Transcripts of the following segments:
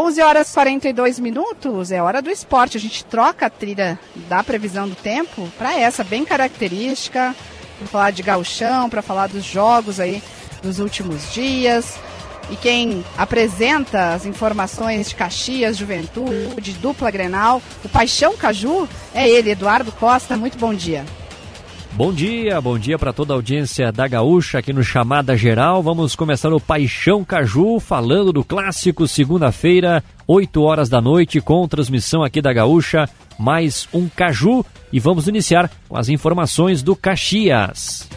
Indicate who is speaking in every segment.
Speaker 1: 11 horas e 42 minutos, é hora do esporte. A gente troca a trilha da previsão do tempo para essa, bem característica, para falar de gauchão, para falar dos jogos aí dos últimos dias. E quem apresenta as informações de Caxias, Juventude, dupla Grenal, o Paixão Caju, é ele, Eduardo Costa. Muito bom dia.
Speaker 2: Bom dia, bom dia para toda a audiência da Gaúcha aqui no Chamada Geral. Vamos começar o Paixão Caju falando do clássico segunda-feira, 8 horas da noite, com transmissão aqui da Gaúcha, mais um Caju e vamos iniciar com as informações do Caxias.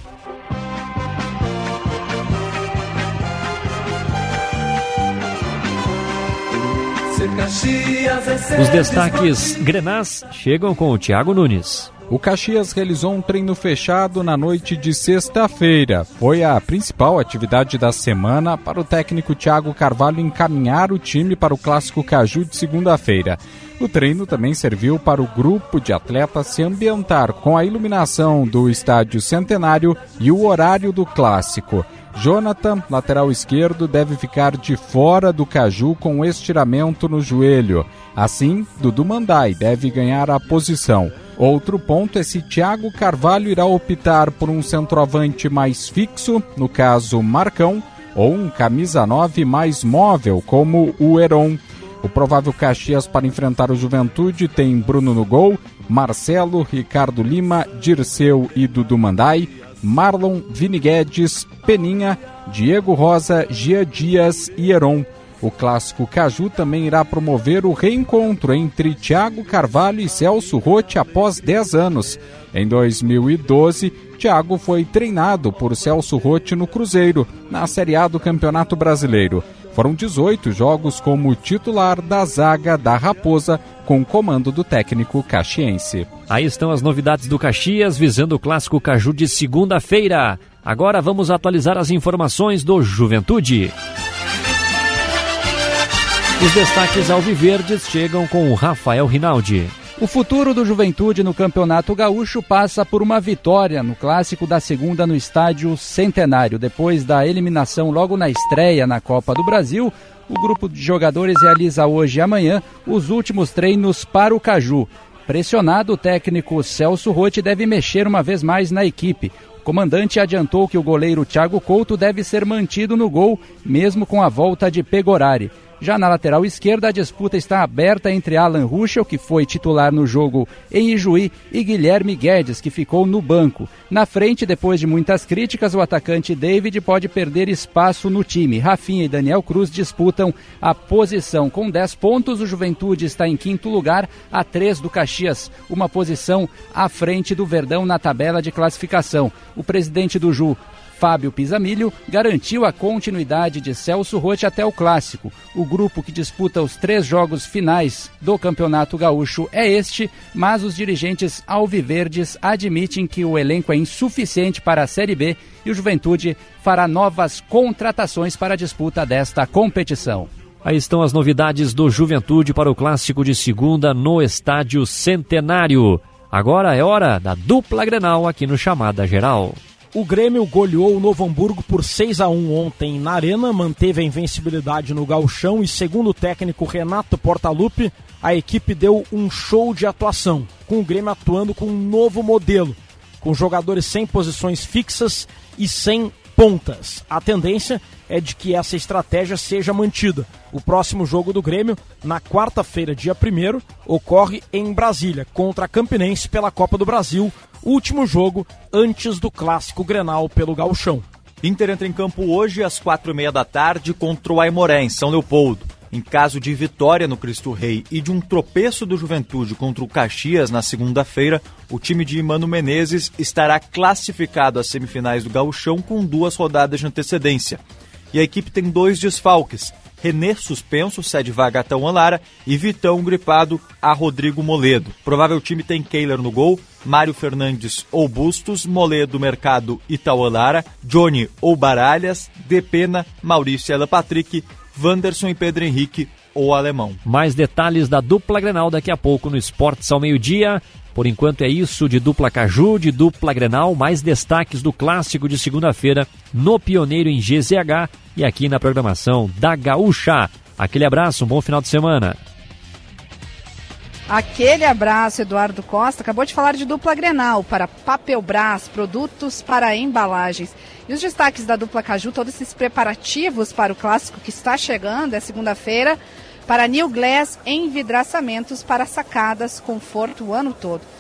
Speaker 2: Os destaques Grenás chegam com o Thiago Nunes.
Speaker 3: O Caxias realizou um treino fechado na noite de sexta-feira. Foi a principal atividade da semana para o técnico Thiago Carvalho encaminhar o time para o Clássico Caju de segunda-feira. O treino também serviu para o grupo de atletas se ambientar com a iluminação do estádio centenário e o horário do clássico. Jonathan, lateral esquerdo, deve ficar de fora do Caju com estiramento no joelho. Assim, Dudu Mandai deve ganhar a posição. Outro ponto é se Thiago Carvalho irá optar por um centroavante mais fixo, no caso Marcão, ou um camisa 9 mais móvel, como o Heron. O provável Caxias para enfrentar o Juventude tem Bruno no gol, Marcelo, Ricardo Lima, Dirceu e Dudu Mandai, Marlon, Vini Guedes, Peninha, Diego Rosa, Gia Dias e Heron. O clássico Caju também irá promover o reencontro entre Thiago Carvalho e Celso Rotti após 10 anos. Em 2012, Thiago foi treinado por Celso Rotti no Cruzeiro, na Série A do Campeonato Brasileiro. Foram 18 jogos como titular da zaga da Raposa, com comando do técnico caxiense.
Speaker 2: Aí estão as novidades do Caxias visando o clássico Caju de segunda-feira. Agora vamos atualizar as informações do Juventude. Os destaques alviverdes chegam com o Rafael Rinaldi.
Speaker 4: O futuro do Juventude no Campeonato Gaúcho passa por uma vitória no clássico da segunda no estádio Centenário. Depois da eliminação logo na estreia na Copa do Brasil, o grupo de jogadores realiza hoje e amanhã os últimos treinos para o Caju. Pressionado, o técnico Celso Rotti deve mexer uma vez mais na equipe. O comandante adiantou que o goleiro Thiago Couto deve ser mantido no gol, mesmo com a volta de Pegorari. Já na lateral esquerda, a disputa está aberta entre Alan Ruschel, que foi titular no jogo em Ijuí, e Guilherme Guedes, que ficou no banco. Na frente, depois de muitas críticas, o atacante David pode perder espaço no time. Rafinha e Daniel Cruz disputam a posição. Com 10 pontos, o Juventude está em quinto lugar, a 3 do Caxias, uma posição à frente do Verdão na tabela de classificação. O presidente do Ju, Fábio Pisamilho garantiu a continuidade de Celso Rotti até o clássico. O grupo que disputa os três jogos finais do Campeonato Gaúcho é este, mas os dirigentes alviverdes admitem que o elenco é insuficiente para a Série B e o Juventude fará novas contratações para a disputa desta competição.
Speaker 2: Aí estão as novidades do Juventude para o clássico de segunda no Estádio Centenário. Agora é hora da dupla Grenal aqui no Chamada Geral.
Speaker 5: O Grêmio goleou o Novo Hamburgo por 6 a 1 ontem na Arena, manteve a invencibilidade no galchão e, segundo o técnico Renato Portaluppi, a equipe deu um show de atuação, com o Grêmio atuando com um novo modelo, com jogadores sem posições fixas e sem pontas. A tendência é de que essa estratégia seja mantida. O próximo jogo do Grêmio, na quarta-feira, dia 1 ocorre em Brasília, contra a Campinense pela Copa do Brasil, último jogo antes do clássico Grenal pelo Gauchão.
Speaker 6: Inter entra em campo hoje às quatro e meia da tarde contra o Aimoré, em São Leopoldo. Em caso de vitória no Cristo Rei e de um tropeço do Juventude contra o Caxias na segunda-feira, o time de Mano Menezes estará classificado às semifinais do Gauchão com duas rodadas de antecedência. E a equipe tem dois desfalques, Renê suspenso, cede vaga a Tão Lara e Vitão gripado a Rodrigo Moledo. Provável time tem Keiler no gol, Mário Fernandes ou Bustos, Moledo, Mercado e Taualara, Johnny ou Baralhas, Depena, Maurício Ela Patrick, Wanderson e Pedro Henrique ou Alemão.
Speaker 2: Mais detalhes da dupla Grenal daqui a pouco no Esportes ao meio-dia. Por enquanto é isso de dupla Caju, de dupla Grenal, mais destaques do clássico de segunda-feira no Pioneiro em GZH e aqui na programação da Gaúcha. Aquele abraço, um bom final de semana.
Speaker 1: Aquele abraço, Eduardo Costa. Acabou de falar de dupla Grenal para Papelbras, produtos para embalagens. E os destaques da dupla Caju, todos esses preparativos para o clássico que está chegando, é segunda-feira, para New Glass envidraçamentos para sacadas, conforto o ano todo.